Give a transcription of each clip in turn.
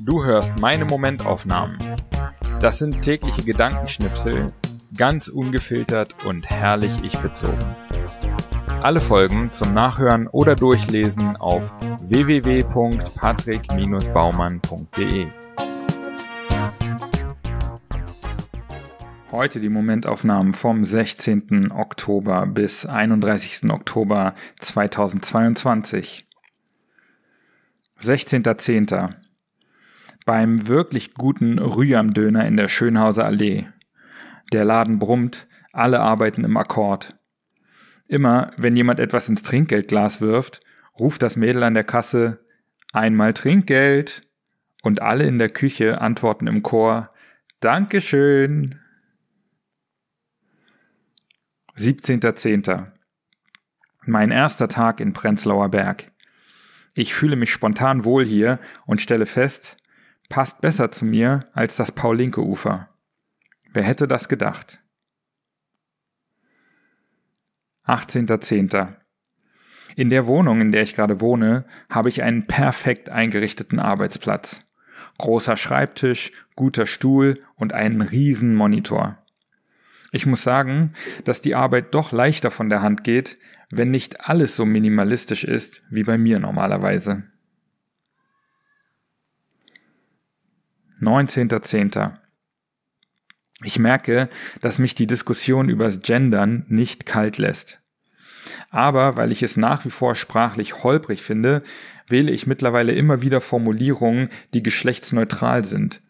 Du hörst meine Momentaufnahmen. Das sind tägliche Gedankenschnipsel, ganz ungefiltert und herrlich ich bezogen. Alle Folgen zum Nachhören oder Durchlesen auf www.patrick-baumann.de. Heute die Momentaufnahmen vom 16. Oktober bis 31. Oktober 2022. 16.10. Beim wirklich guten Rüham-Döner in der Schönhauser Allee. Der Laden brummt, alle arbeiten im Akkord. Immer, wenn jemand etwas ins Trinkgeldglas wirft, ruft das Mädel an der Kasse einmal Trinkgeld und alle in der Küche antworten im Chor Dankeschön. 17.10. Mein erster Tag in Prenzlauer Berg. Ich fühle mich spontan wohl hier und stelle fest, passt besser zu mir als das Paulinke-Ufer. Wer hätte das gedacht? 18.10. In der Wohnung, in der ich gerade wohne, habe ich einen perfekt eingerichteten Arbeitsplatz. Großer Schreibtisch, guter Stuhl und einen riesen Monitor. Ich muss sagen, dass die Arbeit doch leichter von der Hand geht, wenn nicht alles so minimalistisch ist wie bei mir normalerweise. 19.10. Ich merke, dass mich die Diskussion übers Gendern nicht kalt lässt. Aber weil ich es nach wie vor sprachlich holprig finde, wähle ich mittlerweile immer wieder Formulierungen, die geschlechtsneutral sind.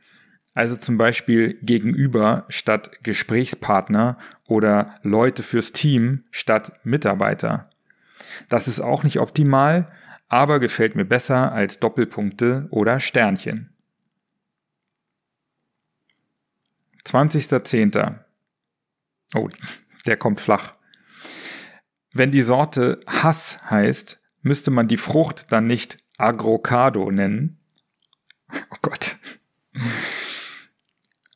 Also zum Beispiel gegenüber statt Gesprächspartner oder Leute fürs Team statt Mitarbeiter. Das ist auch nicht optimal, aber gefällt mir besser als Doppelpunkte oder Sternchen. 20.10. Oh, der kommt flach. Wenn die Sorte Hass heißt, müsste man die Frucht dann nicht Agrocado nennen. Oh Gott.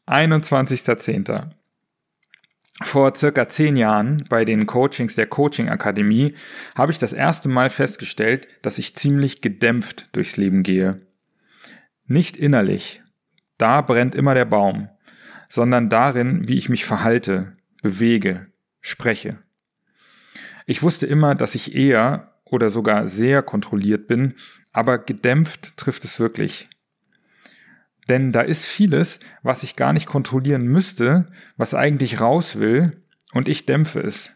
21.10. Vor circa zehn Jahren bei den Coachings der Coaching Akademie habe ich das erste Mal festgestellt, dass ich ziemlich gedämpft durchs Leben gehe. Nicht innerlich. Da brennt immer der Baum sondern darin, wie ich mich verhalte, bewege, spreche. Ich wusste immer, dass ich eher oder sogar sehr kontrolliert bin, aber gedämpft trifft es wirklich. Denn da ist vieles, was ich gar nicht kontrollieren müsste, was eigentlich raus will, und ich dämpfe es.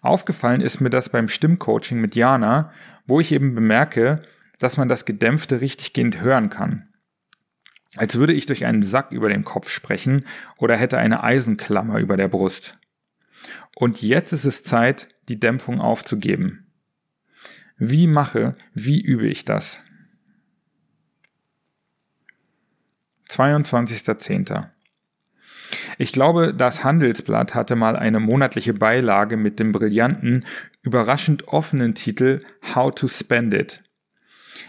Aufgefallen ist mir das beim Stimmcoaching mit Jana, wo ich eben bemerke, dass man das Gedämpfte richtiggehend hören kann als würde ich durch einen Sack über dem Kopf sprechen oder hätte eine Eisenklammer über der Brust. Und jetzt ist es Zeit, die Dämpfung aufzugeben. Wie mache, wie übe ich das? 22.10. Ich glaube, das Handelsblatt hatte mal eine monatliche Beilage mit dem brillanten, überraschend offenen Titel How to Spend It.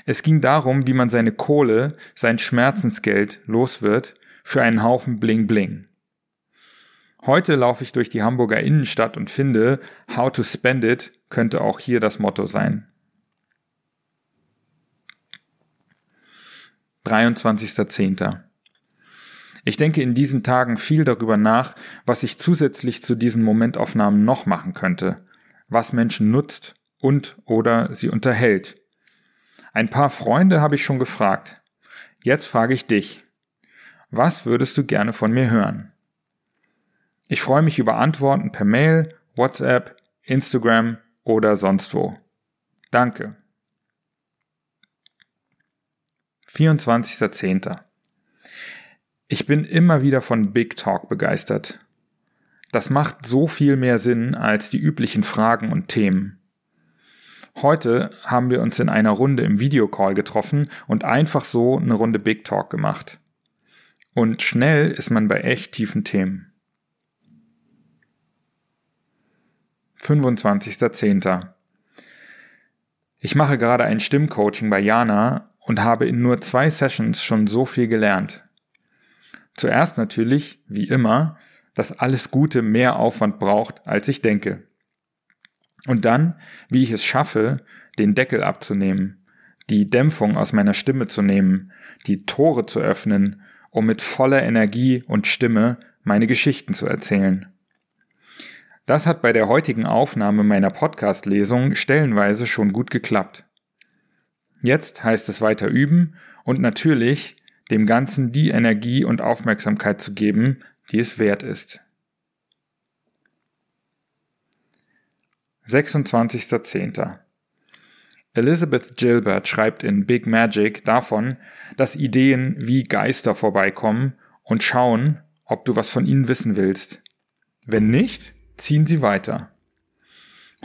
Es ging darum, wie man seine Kohle, sein Schmerzensgeld los wird für einen Haufen Bling Bling. Heute laufe ich durch die Hamburger Innenstadt und finde, How to Spend It könnte auch hier das Motto sein. 23.10. Ich denke in diesen Tagen viel darüber nach, was ich zusätzlich zu diesen Momentaufnahmen noch machen könnte, was Menschen nutzt und oder sie unterhält, ein paar Freunde habe ich schon gefragt. Jetzt frage ich dich. Was würdest du gerne von mir hören? Ich freue mich über Antworten per Mail, WhatsApp, Instagram oder sonst wo. Danke. 24.10. Ich bin immer wieder von Big Talk begeistert. Das macht so viel mehr Sinn als die üblichen Fragen und Themen. Heute haben wir uns in einer Runde im Videocall getroffen und einfach so eine Runde Big Talk gemacht. Und schnell ist man bei echt tiefen Themen. 25.10. Ich mache gerade ein Stimmcoaching bei Jana und habe in nur zwei Sessions schon so viel gelernt. Zuerst natürlich, wie immer, dass alles Gute mehr Aufwand braucht, als ich denke. Und dann, wie ich es schaffe, den Deckel abzunehmen, die Dämpfung aus meiner Stimme zu nehmen, die Tore zu öffnen, um mit voller Energie und Stimme meine Geschichten zu erzählen. Das hat bei der heutigen Aufnahme meiner Podcast-Lesung stellenweise schon gut geklappt. Jetzt heißt es weiter üben und natürlich dem Ganzen die Energie und Aufmerksamkeit zu geben, die es wert ist. 26.10. Elizabeth Gilbert schreibt in Big Magic davon, dass Ideen wie Geister vorbeikommen und schauen, ob du was von ihnen wissen willst. Wenn nicht, ziehen sie weiter.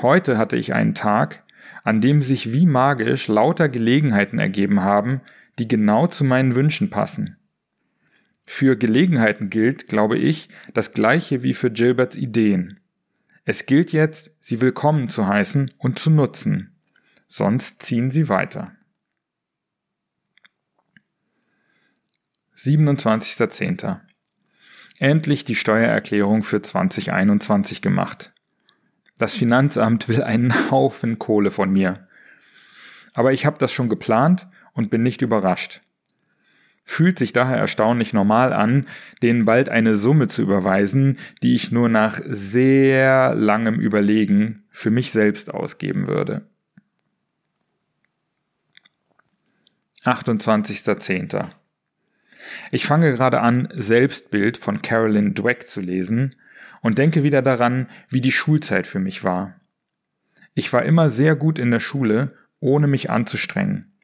Heute hatte ich einen Tag, an dem sich wie magisch lauter Gelegenheiten ergeben haben, die genau zu meinen Wünschen passen. Für Gelegenheiten gilt, glaube ich, das gleiche wie für Gilberts Ideen. Es gilt jetzt, sie willkommen zu heißen und zu nutzen. Sonst ziehen sie weiter. 27.10. Endlich die Steuererklärung für 2021 gemacht. Das Finanzamt will einen Haufen Kohle von mir. Aber ich habe das schon geplant und bin nicht überrascht. Fühlt sich daher erstaunlich normal an, denen bald eine Summe zu überweisen, die ich nur nach sehr langem Überlegen für mich selbst ausgeben würde. 28.10. Ich fange gerade an, Selbstbild von Carolyn Dweck zu lesen und denke wieder daran, wie die Schulzeit für mich war. Ich war immer sehr gut in der Schule, ohne mich anzustrengen.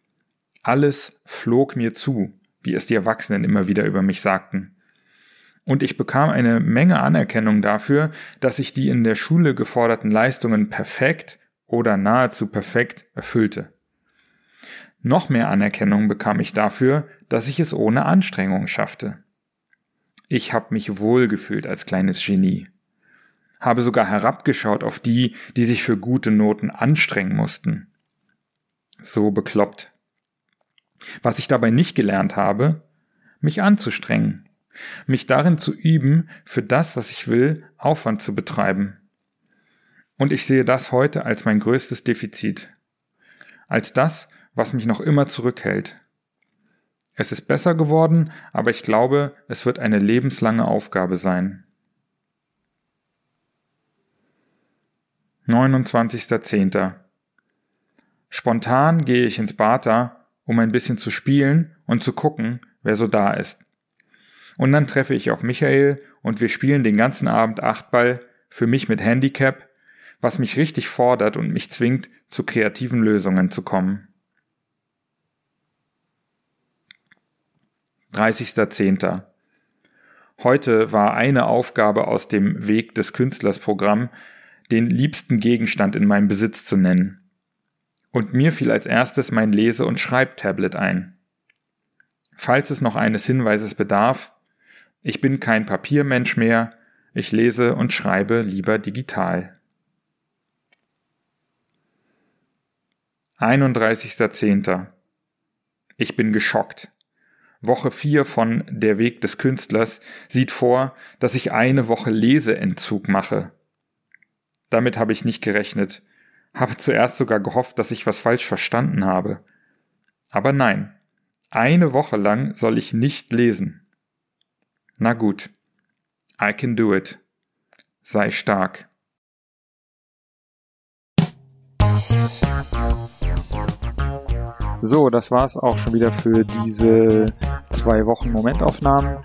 Alles flog mir zu, wie es die Erwachsenen immer wieder über mich sagten. Und ich bekam eine Menge Anerkennung dafür, dass ich die in der Schule geforderten Leistungen perfekt oder nahezu perfekt erfüllte. Noch mehr Anerkennung bekam ich dafür, dass ich es ohne Anstrengung schaffte. Ich habe mich wohlgefühlt als kleines Genie. Habe sogar herabgeschaut auf die, die sich für gute Noten anstrengen mussten. So bekloppt. Was ich dabei nicht gelernt habe, mich anzustrengen, mich darin zu üben, für das, was ich will, Aufwand zu betreiben. Und ich sehe das heute als mein größtes Defizit. Als das, was mich noch immer zurückhält. Es ist besser geworden, aber ich glaube, es wird eine lebenslange Aufgabe sein. 29.10. Spontan gehe ich ins Bata, um ein bisschen zu spielen und zu gucken, wer so da ist. Und dann treffe ich auf Michael und wir spielen den ganzen Abend Achtball, für mich mit Handicap, was mich richtig fordert und mich zwingt, zu kreativen Lösungen zu kommen. 30.10. Heute war eine Aufgabe aus dem Weg des Künstlers Programm, den liebsten Gegenstand in meinem Besitz zu nennen. Und mir fiel als erstes mein Lese- und Schreibtablet ein. Falls es noch eines Hinweises bedarf, ich bin kein Papiermensch mehr, ich lese und schreibe lieber digital. 31.10. Ich bin geschockt. Woche 4 von Der Weg des Künstlers sieht vor, dass ich eine Woche Leseentzug mache. Damit habe ich nicht gerechnet, habe zuerst sogar gehofft, dass ich was falsch verstanden habe. Aber nein, eine Woche lang soll ich nicht lesen. Na gut, I can do it. Sei stark. So, das war's auch schon wieder für diese zwei Wochen Momentaufnahmen.